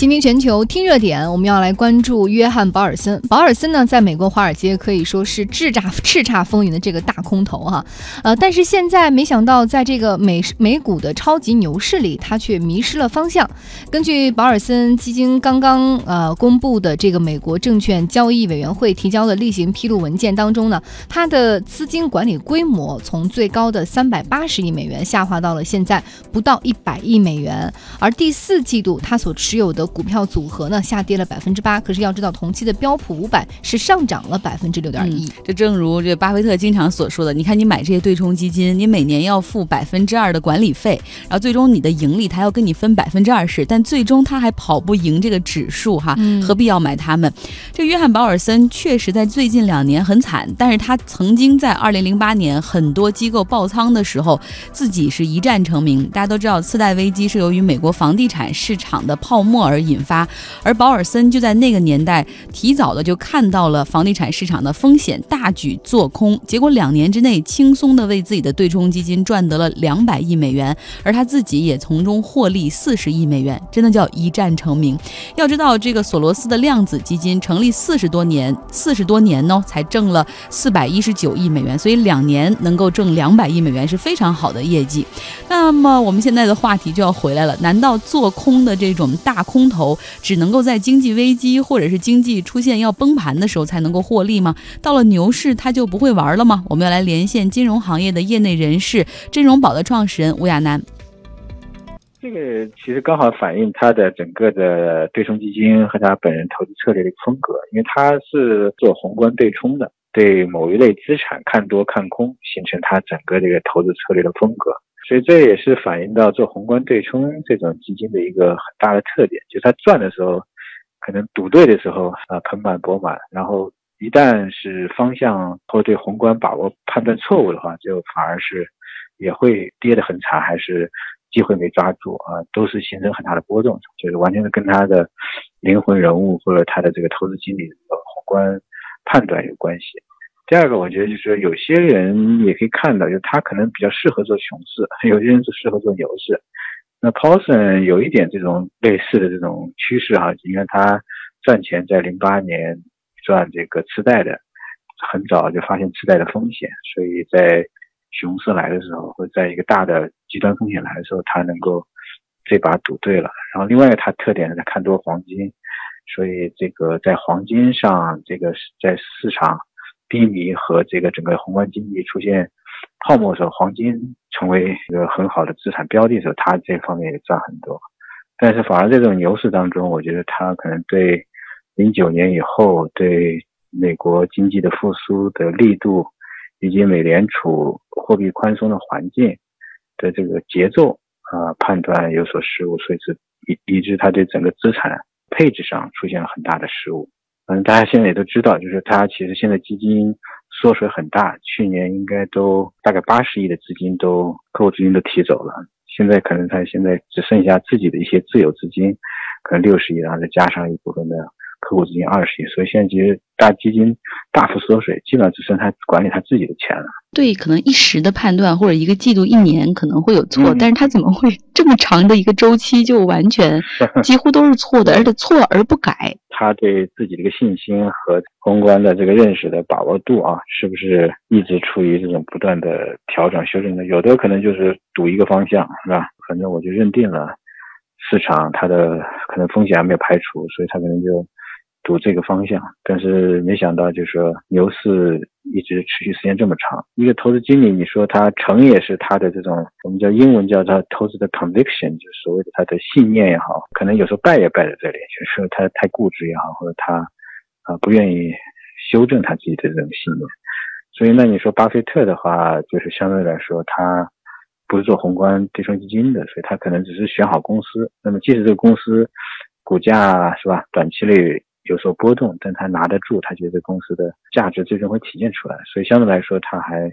今天全球听热点，我们要来关注约翰·保尔森。保尔森呢，在美国华尔街可以说是叱咤叱咤风云的这个大空头哈，呃，但是现在没想到，在这个美美股的超级牛市里，他却迷失了方向。根据保尔森基金刚刚呃公布的这个美国证券交易委员会提交的例行披露文件当中呢，他的资金管理规模从最高的三百八十亿美元下滑到了现在不到一百亿美元，而第四季度他所持有的股票组合呢下跌了百分之八，可是要知道同期的标普五百是上涨了百分之六点一。这正如这巴菲特经常所说的，你看你买这些对冲基金，你每年要付百分之二的管理费，然后最终你的盈利他要跟你分百分之二十，但最终他还跑不赢这个指数哈，何必要买他们？这约翰保尔森确实在最近两年很惨，但是他曾经在二零零八年很多机构爆仓的时候，自己是一战成名。大家都知道次贷危机是由于美国房地产市场的泡沫而。引发，而保尔森就在那个年代提早的就看到了房地产市场的风险，大举做空，结果两年之内轻松的为自己的对冲基金赚得了两百亿美元，而他自己也从中获利四十亿美元，真的叫一战成名。要知道，这个索罗斯的量子基金成立四十多年，四十多年呢才挣了四百一十九亿美元，所以两年能够挣两百亿美元是非常好的业绩。那么我们现在的话题就要回来了，难道做空的这种大空？头只能够在经济危机或者是经济出现要崩盘的时候才能够获利吗？到了牛市他就不会玩了吗？我们要来连线金融行业的业内人士，金融宝的创始人吴亚楠。这个其实刚好反映他的整个的对冲基金和他本人投资策略的风格，因为他是做宏观对冲的，对某一类资产看多看空，形成他整个这个投资策略的风格。所以这也是反映到做宏观对冲这种基金的一个很大的特点，就是它赚的时候可能赌对的时候啊盆满钵满，然后一旦是方向或对宏观把握判断错误的话，就反而是也会跌得很惨，还是机会没抓住啊，都是形成很大的波动，就是完全是跟他的灵魂人物或者他的这个投资经理的宏观判断有关系。第二个，我觉得就是，有些人也可以看到，就他可能比较适合做熊市，有些人是适合做牛市。那 Paulson 有一点这种类似的这种趋势哈，你看他赚钱在零八年赚这个次贷的，很早就发现次贷的风险，所以在熊市来的时候，或者在一个大的极端风险来的时候，他能够这把赌对了。然后另外他特点是他看多黄金，所以这个在黄金上，这个在市场。低迷和这个整个宏观经济出现泡沫的时候，黄金成为一个很好的资产标的的时候，它这方面也赚很多。但是反而这种牛市当中，我觉得它可能对零九年以后对美国经济的复苏的力度，以及美联储货币宽松的环境的这个节奏啊判断有所失误，所以是以以致它对整个资产配置上出现了很大的失误。嗯，大家现在也都知道，就是它其实现在基金缩水很大，去年应该都大概八十亿的资金都客户资金都提走了，现在可能它现在只剩下自己的一些自有资金，可能六十亿，然后再加上一部分的。客户资金二十亿，所以现在其实大基金大幅缩水，基本上只剩他管理他自己的钱了。对，可能一时的判断或者一个季度、一年可能会有错，但是他怎么会这么长的一个周期就完全 几乎都是错的，而且错而不改？他对自己的一个信心和宏观的这个认识的把握度啊，是不是一直处于这种不断的调整修正的？有的可能就是赌一个方向，是吧？反正我就认定了市场它的可能风险还没有排除，所以他可能就。赌这个方向，但是没想到，就是说牛市一直持续时间这么长。一个投资经理，你说他成也是他的这种，我们叫英文叫他投资的 conviction，就是所谓的他的信念也好，可能有时候败也败在这里，就是他太固执也好，或者他啊不愿意修正他自己的这种信念。所以那你说巴菲特的话，就是相对来说他不是做宏观对冲基金的，所以他可能只是选好公司。那么即使这个公司股价是吧，短期内。有所波动，但他拿得住，他觉得公司的价值最终会体现出来，所以相对来说，他还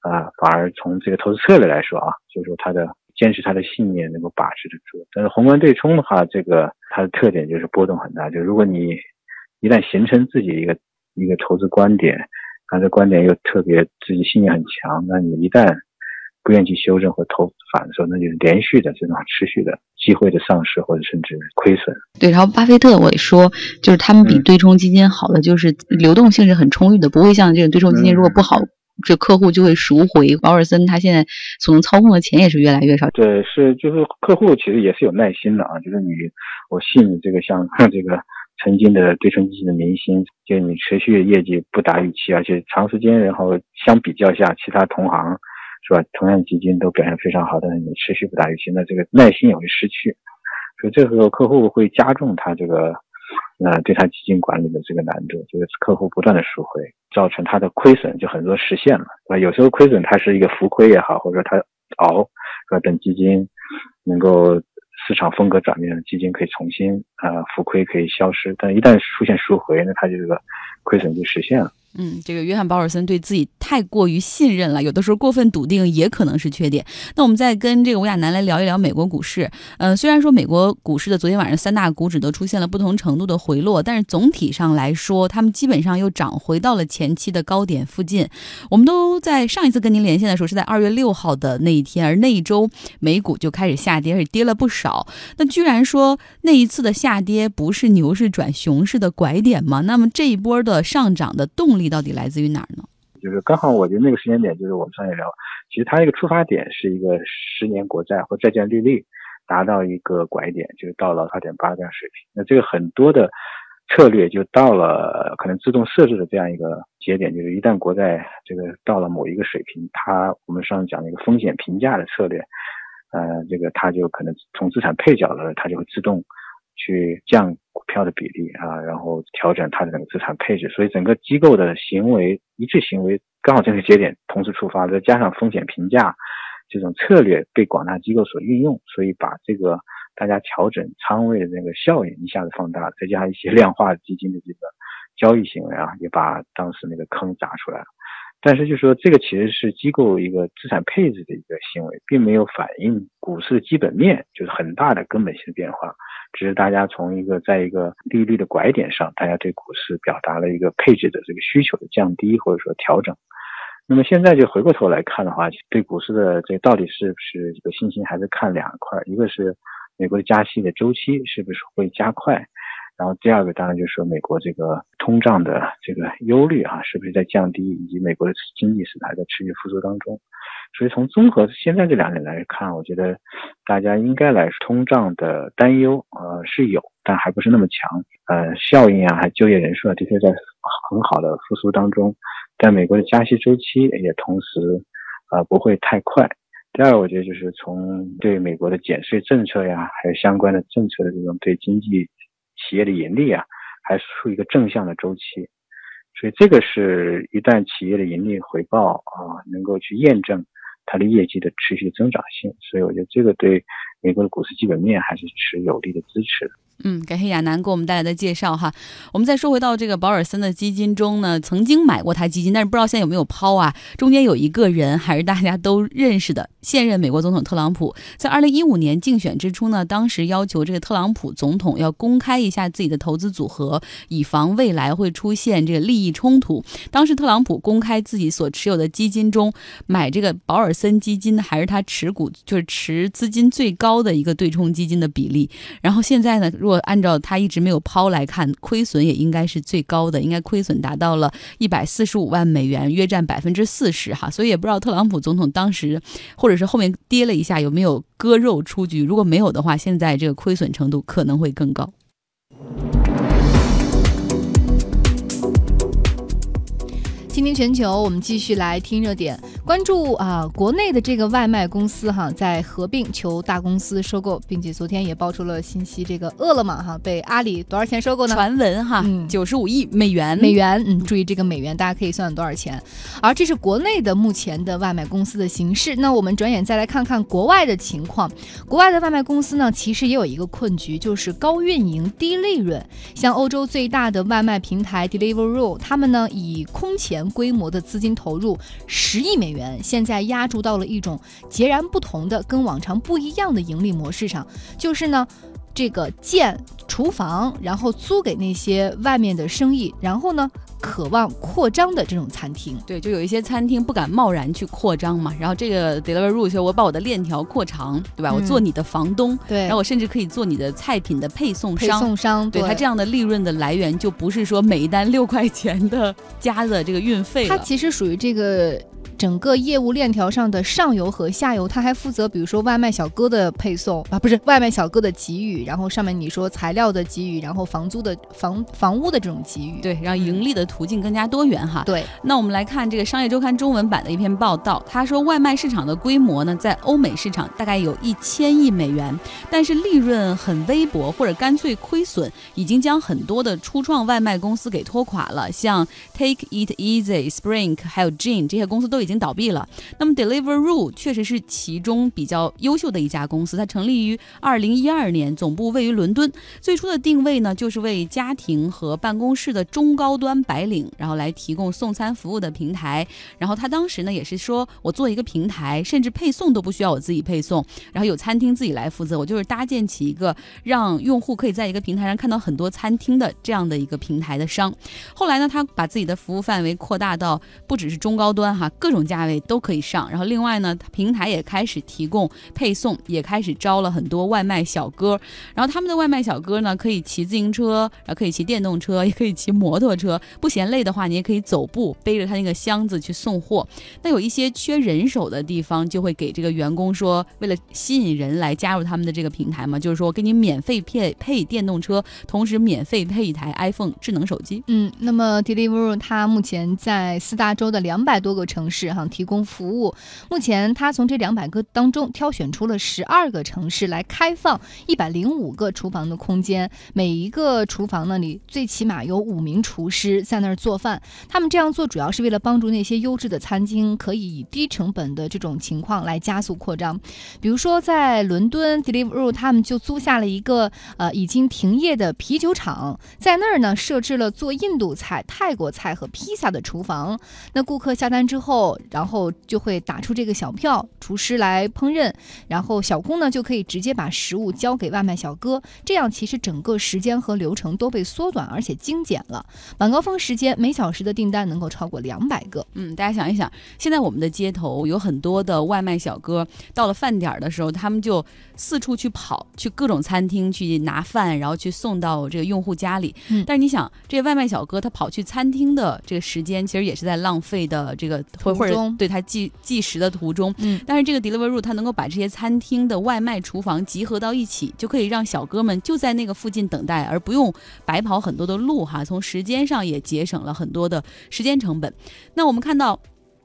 啊，反而从这个投资策略来说啊，就是说他的坚持他的信念能够把持得住。但是宏观对冲的话，这个它的特点就是波动很大，就如果你一旦形成自己一个一个投资观点，他的观点又特别自己信念很强，那你一旦不愿意去修正或投反的时候，那就是连续的这种持续的机会的丧失或者甚至亏损。对，然后巴菲特我也说，就是他们比对冲基金好的就是流动性是很充裕的，不会像这种对冲基金如果不好，这客户就会赎回。保尔森他现在所能操控的钱也是越来越少。对，是就是客户其实也是有耐心的啊，就是你我信你这个像这个曾经的对冲基金的明星，就是你持续业绩不达预期，而且长时间然后相比较下其他同行。是吧？同样基金都表现非常好，但是你持续不达预期，那这个耐心也会失去，所以这时候客户会加重他这个，呃，对他基金管理的这个难度，就是客户不断的赎回，造成他的亏损就很多实现了，是吧？有时候亏损它是一个浮亏也好，或者说他熬，是吧？等基金能够市场风格转变，基金可以重新呃浮亏可以消失，但一旦出现赎回，那它这个亏损就实现了。嗯，这个约翰保尔森对自己太过于信任了，有的时候过分笃定也可能是缺点。那我们再跟这个吴亚楠来聊一聊美国股市。嗯，虽然说美国股市的昨天晚上三大股指都出现了不同程度的回落，但是总体上来说，他们基本上又涨回到了前期的高点附近。我们都在上一次跟您连线的时候是在二月六号的那一天，而那一周美股就开始下跌，而且跌了不少。那居然说那一次的下跌不是牛市转熊市的拐点吗？那么这一波的上涨的动力。力到底来自于哪儿呢？就是刚好，我觉得那个时间点，就是我们上一聊，其实它这个出发点是一个十年国债或债券利率达到一个拐点，就是到了二点八这样水平。那这个很多的策略就到了可能自动设置的这样一个节点，就是一旦国债这个到了某一个水平，它我们上次讲的一个风险评价的策略，呃，这个它就可能从资产配角了，它就会自动。去降股票的比例啊，然后调整它的整个资产配置，所以整个机构的行为一致行为刚好这个节点同时触发，再加上风险评价这种策略被广大机构所运用，所以把这个大家调整仓位的那个效应一下子放大，再加上一些量化基金的这个交易行为啊，也把当时那个坑砸出来了。但是就说这个其实是机构一个资产配置的一个行为，并没有反映股市的基本面，就是很大的根本性的变化。只是大家从一个在一个利率的拐点上，大家对股市表达了一个配置的这个需求的降低或者说调整。那么现在就回过头来看的话，对股市的这到底是不是一个信心，还是看两块，一个是美国的加息的周期是不是会加快，然后第二个当然就是说美国这个通胀的这个忧虑啊，是不是在降低，以及美国的经济是还在持续复苏当中。所以从综合现在这两点来看，我觉得大家应该来说，通胀的担忧呃是有，但还不是那么强。呃，效应啊，还就业人数啊，这些在很好的复苏当中。但美国的加息周期也同时呃不会太快。第二个，我觉得就是从对美国的减税政策呀，还有相关的政策的这种对经济企业的盈利啊，还是处于一个正向的周期。所以这个是一旦企业的盈利回报啊，能够去验证。它的业绩的持续增长性，所以我觉得这个对美国的股市基本面还是持有力的支持。嗯，感谢亚楠给我们带来的介绍哈。我们再说回到这个保尔森的基金中呢，曾经买过他基金，但是不知道现在有没有抛啊。中间有一个人还是大家都认识的，现任美国总统特朗普。在二零一五年竞选之初呢，当时要求这个特朗普总统要公开一下自己的投资组合，以防未来会出现这个利益冲突。当时特朗普公开自己所持有的基金中买这个保尔森基金，还是他持股就是持资金最高的一个对冲基金的比例。然后现在呢，如如果按照他一直没有抛来看，亏损也应该是最高的，应该亏损达到了一百四十五万美元，约占百分之四十哈。所以也不知道特朗普总统当时，或者是后面跌了一下有没有割肉出局。如果没有的话，现在这个亏损程度可能会更高。倾听全球，我们继续来听热点。关注啊，国内的这个外卖公司哈，在合并求大公司收购，并且昨天也爆出了信息，这个饿了么哈被阿里多少钱收购呢？传闻哈，九十五亿美元。美元，嗯，注意这个美元，大家可以算算多少钱。而这是国内的目前的外卖公司的形式。那我们转眼再来看看国外的情况。国外的外卖公司呢，其实也有一个困局，就是高运营、低利润。像欧洲最大的外卖平台 Deliveroo，他们呢以空前规模的资金投入十亿美元。现在压注到了一种截然不同的、跟往常不一样的盈利模式上，就是呢。这个建厨房，然后租给那些外面的生意，然后呢？渴望扩张的这种餐厅，对，就有一些餐厅不敢贸然去扩张嘛。然后这个 Deliveroo 说，我把我的链条扩长，对吧？我做你的房东，对，然后我甚至可以做你的菜品的配送商。配送商，对，它这样的利润的来源就不是说每一单六块钱的加的这个运费它其实属于这个。整个业务链条上的上游和下游，他还负责，比如说外卖小哥的配送啊，不是外卖小哥的给予，然后上面你说材料的给予，然后房租的房房屋的这种给予，对，让盈利的途径更加多元哈。对，那我们来看这个商业周刊中文版的一篇报道，他说外卖市场的规模呢，在欧美市场大概有一千亿美元，但是利润很微薄或者干脆亏损，已经将很多的初创外卖公司给拖垮了，像 Take It Easy、Spring 还有 Jane 这些公司都已经。已经倒闭了。那么 Deliveroo 确实是其中比较优秀的一家公司，它成立于二零一二年，总部位于伦敦。最初的定位呢，就是为家庭和办公室的中高端白领，然后来提供送餐服务的平台。然后他当时呢，也是说我做一个平台，甚至配送都不需要我自己配送，然后有餐厅自己来负责。我就是搭建起一个让用户可以在一个平台上看到很多餐厅的这样的一个平台的商。后来呢，他把自己的服务范围扩大到不只是中高端哈，各种。价位都可以上，然后另外呢，平台也开始提供配送，也开始招了很多外卖小哥。然后他们的外卖小哥呢，可以骑自行车，然后可以骑电动车，也可以骑摩托车。不嫌累的话，你也可以走步，背着他那个箱子去送货。那有一些缺人手的地方，就会给这个员工说，为了吸引人来加入他们的这个平台嘛，就是说给你免费配配电动车，同时免费配一台 iPhone 智能手机。嗯，那么 Deliveroo 它目前在四大洲的两百多个城市。哈，提供服务。目前，他从这两百个当中挑选出了十二个城市来开放一百零五个厨房的空间。每一个厨房那，里最起码有五名厨师在那儿做饭。他们这样做主要是为了帮助那些优质的餐厅可以以低成本的这种情况来加速扩张。比如说，在伦敦，Deliveroo 他们就租下了一个呃已经停业的啤酒厂，在那儿呢设置了做印度菜、泰国菜和披萨的厨房。那顾客下单之后。然后就会打出这个小票，厨师来烹饪，然后小工呢就可以直接把食物交给外卖小哥，这样其实整个时间和流程都被缩短，而且精简了。晚高峰时间每小时的订单能够超过两百个。嗯，大家想一想，现在我们的街头有很多的外卖小哥，到了饭点的时候，他们就四处去跑，去各种餐厅去拿饭，然后去送到这个用户家里。嗯，但是你想，这些外卖小哥他跑去餐厅的这个时间，其实也是在浪费的这个或或者。对他计计时的途中，嗯，但是这个 Deliveroo 它能够把这些餐厅的外卖厨房集合到一起，就可以让小哥们就在那个附近等待，而不用白跑很多的路哈，从时间上也节省了很多的时间成本。那我们看到。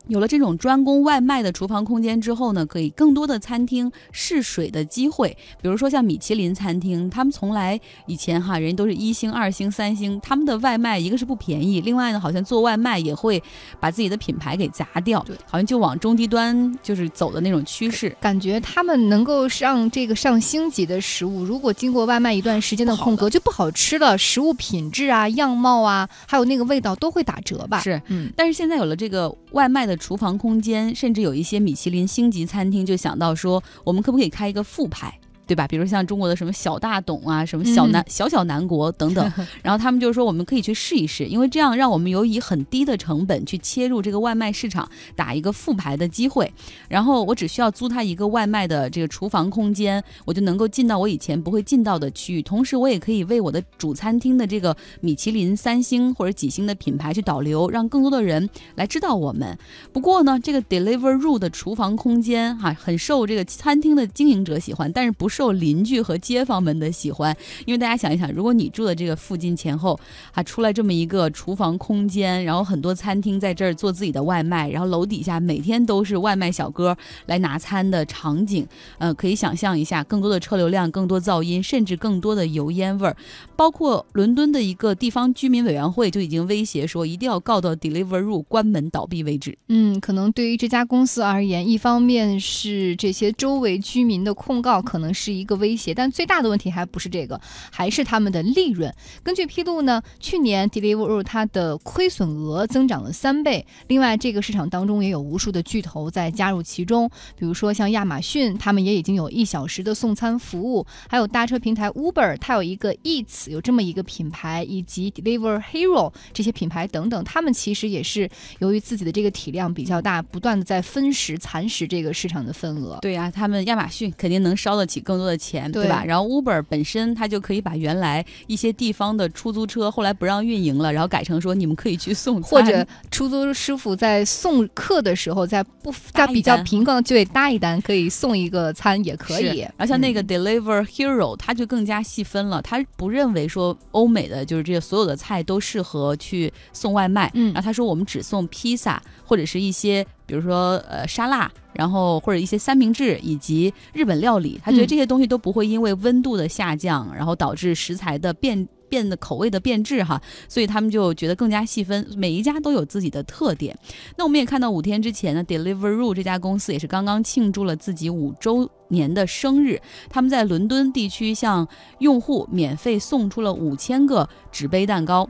有了这种专供外卖的厨房空间之后呢，可以更多的餐厅试水的机会。比如说像米其林餐厅，他们从来以前哈人都是一星、二星、三星，他们的外卖一个是不便宜，另外呢好像做外卖也会把自己的品牌给砸掉，对，好像就往中低端就是走的那种趋势。感觉他们能够上这个上星级的食物，如果经过外卖一段时间的空格就不好吃了，食物品质啊、样貌啊，还有那个味道都会打折吧？是，嗯。但是现在有了这个外卖的。厨房空间，甚至有一些米其林星级餐厅就想到说，我们可不可以开一个副牌？对吧？比如像中国的什么小大董啊，什么小南小小南国等等，然后他们就是说我们可以去试一试，因为这样让我们有以很低的成本去切入这个外卖市场，打一个复牌的机会。然后我只需要租他一个外卖的这个厨房空间，我就能够进到我以前不会进到的区域，同时我也可以为我的主餐厅的这个米其林三星或者几星的品牌去导流，让更多的人来知道我们。不过呢，这个 Deliveroo 的厨房空间哈，很受这个餐厅的经营者喜欢，但是不是。受邻居和街坊们的喜欢，因为大家想一想，如果你住的这个附近前后啊出来这么一个厨房空间，然后很多餐厅在这儿做自己的外卖，然后楼底下每天都是外卖小哥来拿餐的场景，呃，可以想象一下，更多的车流量、更多噪音，甚至更多的油烟味儿。包括伦敦的一个地方居民委员会就已经威胁说，一定要告到 Deliveroo 关门倒闭为止。嗯，可能对于这家公司而言，一方面是这些周围居民的控告，可能是。是一个威胁。但最大的问题还不是这个，还是他们的利润。根据披露呢，去年 Deliveroo 它的亏损额增长了三倍。另外，这个市场当中也有无数的巨头在加入其中，比如说像亚马逊，他们也已经有一小时的送餐服务，还有搭车平台 Uber，它有一个 Eats，有这么一个品牌，以及 Deliver Hero 这些品牌等等，他们其实也是由于自己的这个体量比较大，不断的在分食、蚕食这个市场的份额。对呀，他们亚马逊肯定能烧得起更多的钱，对。吧？然后 Uber 本身它就可以把原来一些地方的出租车后来不让运营了，然后改成说你们可以去送，或者出租师傅在送客的时候，在不在比较贫困就得搭一单，可以送一个餐也可以。然后像那个 Deliver Hero，他就更加细分了，他不认为说欧美的就是这些所有的菜都适合去送外卖，嗯，然后他说我们只送披萨或者是一些比如说呃沙拉。然后或者一些三明治以及日本料理，他觉得这些东西都不会因为温度的下降，然后导致食材的变变的口味的变质哈，所以他们就觉得更加细分，每一家都有自己的特点。那我们也看到五天之前呢，Deliveroo 这家公司也是刚刚庆祝了自己五周年的生日，他们在伦敦地区向用户免费送出了五千个纸杯蛋糕。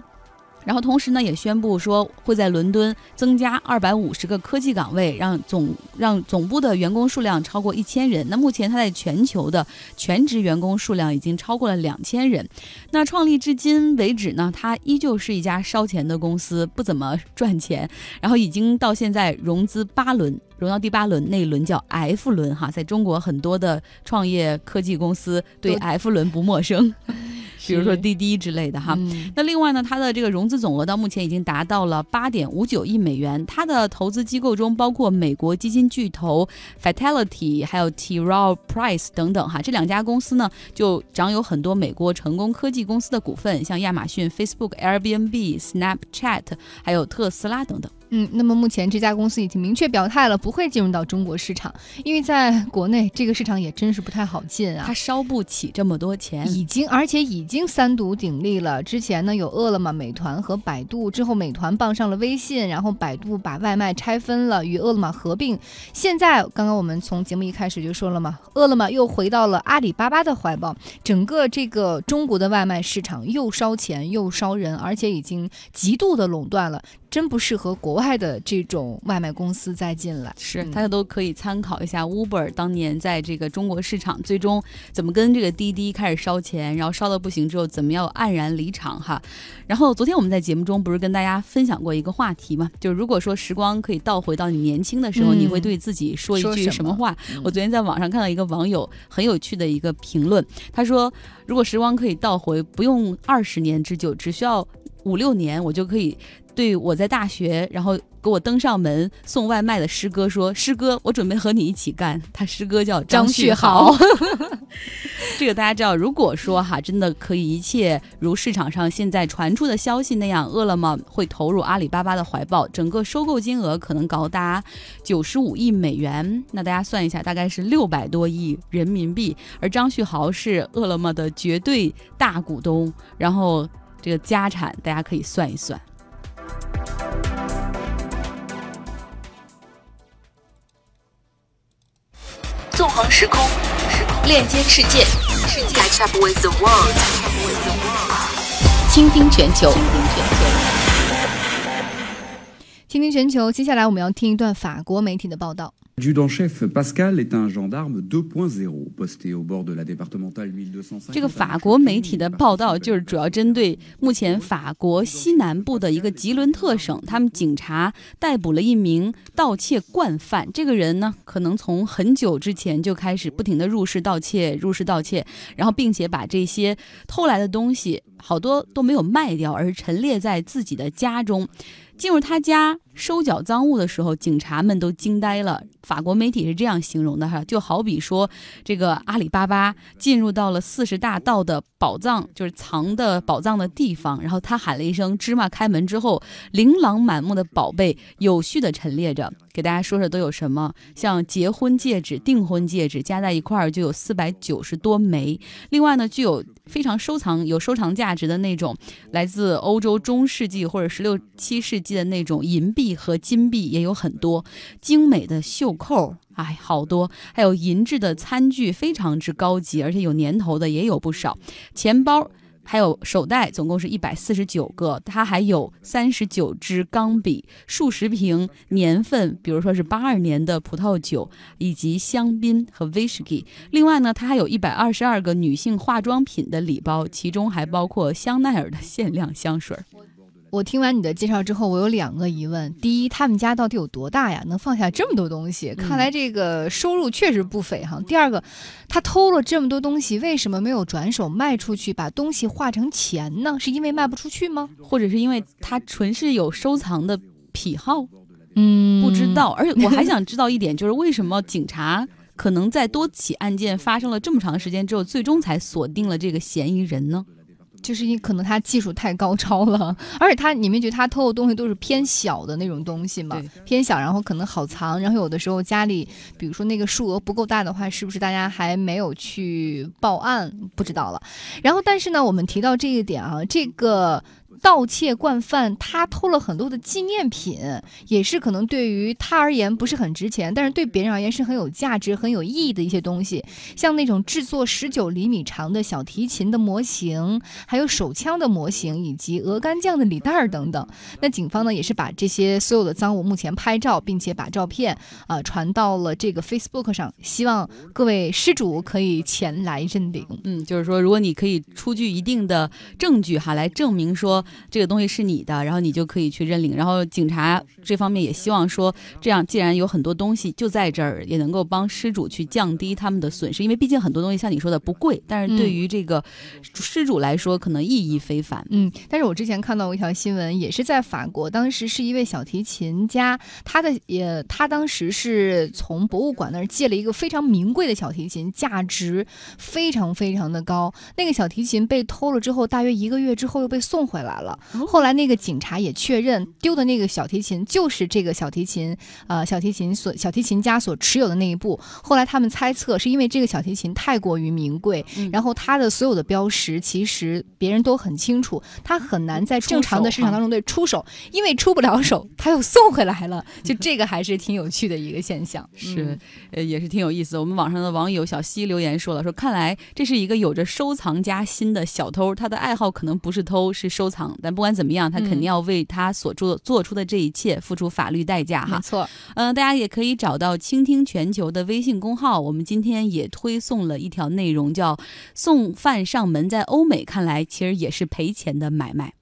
然后同时呢，也宣布说会在伦敦增加二百五十个科技岗位，让总让总部的员工数量超过一千人。那目前它在全球的全职员工数量已经超过了两千人。那创立至今为止呢，它依旧是一家烧钱的公司，不怎么赚钱。然后已经到现在融资八轮。融到第八轮，那一轮叫 F 轮哈，在中国很多的创业科技公司对 F 轮不陌生，比如说滴滴之类的哈。那另外呢，它的这个融资总额到目前已经达到了八点五九亿美元。它的投资机构中包括美国基金巨头 Fidelity，还有 T. Rowe Price 等等哈。这两家公司呢，就掌有很多美国成功科技公司的股份，像亚马逊、Facebook、Airbnb、Snapchat，还有特斯拉等等。嗯，那么目前这家公司已经明确表态了，不会进入到中国市场，因为在国内这个市场也真是不太好进啊，它烧不起这么多钱，已经而且已经三足鼎立了。之前呢有饿了么、美团和百度，之后美团傍上了微信，然后百度把外卖拆分了，与饿了么合并。现在刚刚我们从节目一开始就说了嘛，饿了么又回到了阿里巴巴的怀抱，整个这个中国的外卖市场又烧钱又烧人，而且已经极度的垄断了。真不适合国外的这种外卖公司再进来，是大家都可以参考一下 Uber 当年在这个中国市场最终怎么跟这个滴滴开始烧钱，然后烧的不行之后怎么样黯然离场哈。然后昨天我们在节目中不是跟大家分享过一个话题嘛，就是如果说时光可以倒回到你年轻的时候，你会对自己说一句什么话？我昨天在网上看到一个网友很有趣的一个评论，他说如果时光可以倒回，不用二十年之久，只需要五六年，我就可以。对我在大学，然后给我登上门送外卖的师哥说：“师哥，我准备和你一起干。”他师哥叫张旭豪。这个大家知道，如果说哈，真的可以一切如市场上现在传出的消息那样，饿了么会投入阿里巴巴的怀抱，整个收购金额可能高达九十五亿美元。那大家算一下，大概是六百多亿人民币。而张旭豪是饿了么的绝对大股东，然后这个家产大家可以算一算。纵横时空，链接世界，倾听全球，倾听全球。接下来我们要听一段法国媒体的报道。这个法国媒体的报道就是主要针对目前法国西南部的一个吉伦特省，他们警察逮捕了一名盗窃惯犯。这个人呢，可能从很久之前就开始不停的入室盗窃，入室盗窃，然后并且把这些偷来的东西好多都没有卖掉，而陈列在自己的家中。进入他家收缴赃物的时候，警察们都惊呆了。法国媒体是这样形容的哈，就好比说这个阿里巴巴进入到了四十大盗的宝藏，就是藏的宝藏的地方。然后他喊了一声“芝麻”，开门之后，琳琅满目的宝贝有序的陈列着。给大家说说都有什么，像结婚戒指、订婚戒指加在一块儿就有四百九十多枚。另外呢，具有非常收藏有收藏价值的那种，来自欧洲中世纪或者十六七世纪的那种银币和金币也有很多，精美的绣扣。哎，好多，还有银质的餐具，非常之高级，而且有年头的也有不少，钱包。还有手袋，总共是一百四十九个。它还有三十九支钢笔，数十瓶年份，比如说是八二年的葡萄酒，以及香槟和威士忌。另外呢，它还有一百二十二个女性化妆品的礼包，其中还包括香奈儿的限量香水。我听完你的介绍之后，我有两个疑问：第一，他们家到底有多大呀？能放下这么多东西？看来这个收入确实不菲哈。第二个，他偷了这么多东西，为什么没有转手卖出去，把东西化成钱呢？是因为卖不出去吗？或者是因为他纯是有收藏的癖好？嗯，不知道。而且我还想知道一点，就是为什么警察可能在多起案件发生了这么长时间之后，最终才锁定了这个嫌疑人呢？就是因可能他技术太高超了，而且他你们觉得他偷的东西都是偏小的那种东西吗？偏小，然后可能好藏，然后有的时候家里，比如说那个数额不够大的话，是不是大家还没有去报案？不知道了。然后，但是呢，我们提到这一点啊，这个。盗窃惯犯，他偷了很多的纪念品，也是可能对于他而言不是很值钱，但是对别人而言是很有价值、很有意义的一些东西，像那种制作十九厘米长的小提琴的模型，还有手枪的模型，以及鹅肝酱的礼袋儿等等。那警方呢，也是把这些所有的赃物目前拍照，并且把照片啊传到了这个 Facebook 上，希望各位失主可以前来认领。嗯，就是说，如果你可以出具一定的证据哈，来证明说。这个东西是你的，然后你就可以去认领。然后警察这方面也希望说，这样既然有很多东西就在这儿，也能够帮失主去降低他们的损失。因为毕竟很多东西像你说的不贵，但是对于这个失主来说可能意义非凡。嗯，但是我之前看到过一条新闻，也是在法国，当时是一位小提琴家，他的也他当时是从博物馆那儿借了一个非常名贵的小提琴，价值非常非常的高。那个小提琴被偷了之后，大约一个月之后又被送回来。来了，后来那个警察也确认丢的那个小提琴就是这个小提琴，呃，小提琴所小提琴家所持有的那一部。后来他们猜测是因为这个小提琴太过于名贵，然后它的所有的标识其实别人都很清楚，它很难在正常的市场当中对出手，因为出不了手，他又送回来了。就这个还是挺有趣的一个现象，是，呃，也是挺有意思。我们网上的网友小西留言说了，说看来这是一个有着收藏家心的小偷，他的爱好可能不是偷，是收藏。但不管怎么样，他肯定要为他所做做出的这一切付出法律代价哈。没错，嗯，大家也可以找到倾听全球的微信公号，我们今天也推送了一条内容，叫“送饭上门”。在欧美看来，其实也是赔钱的买卖。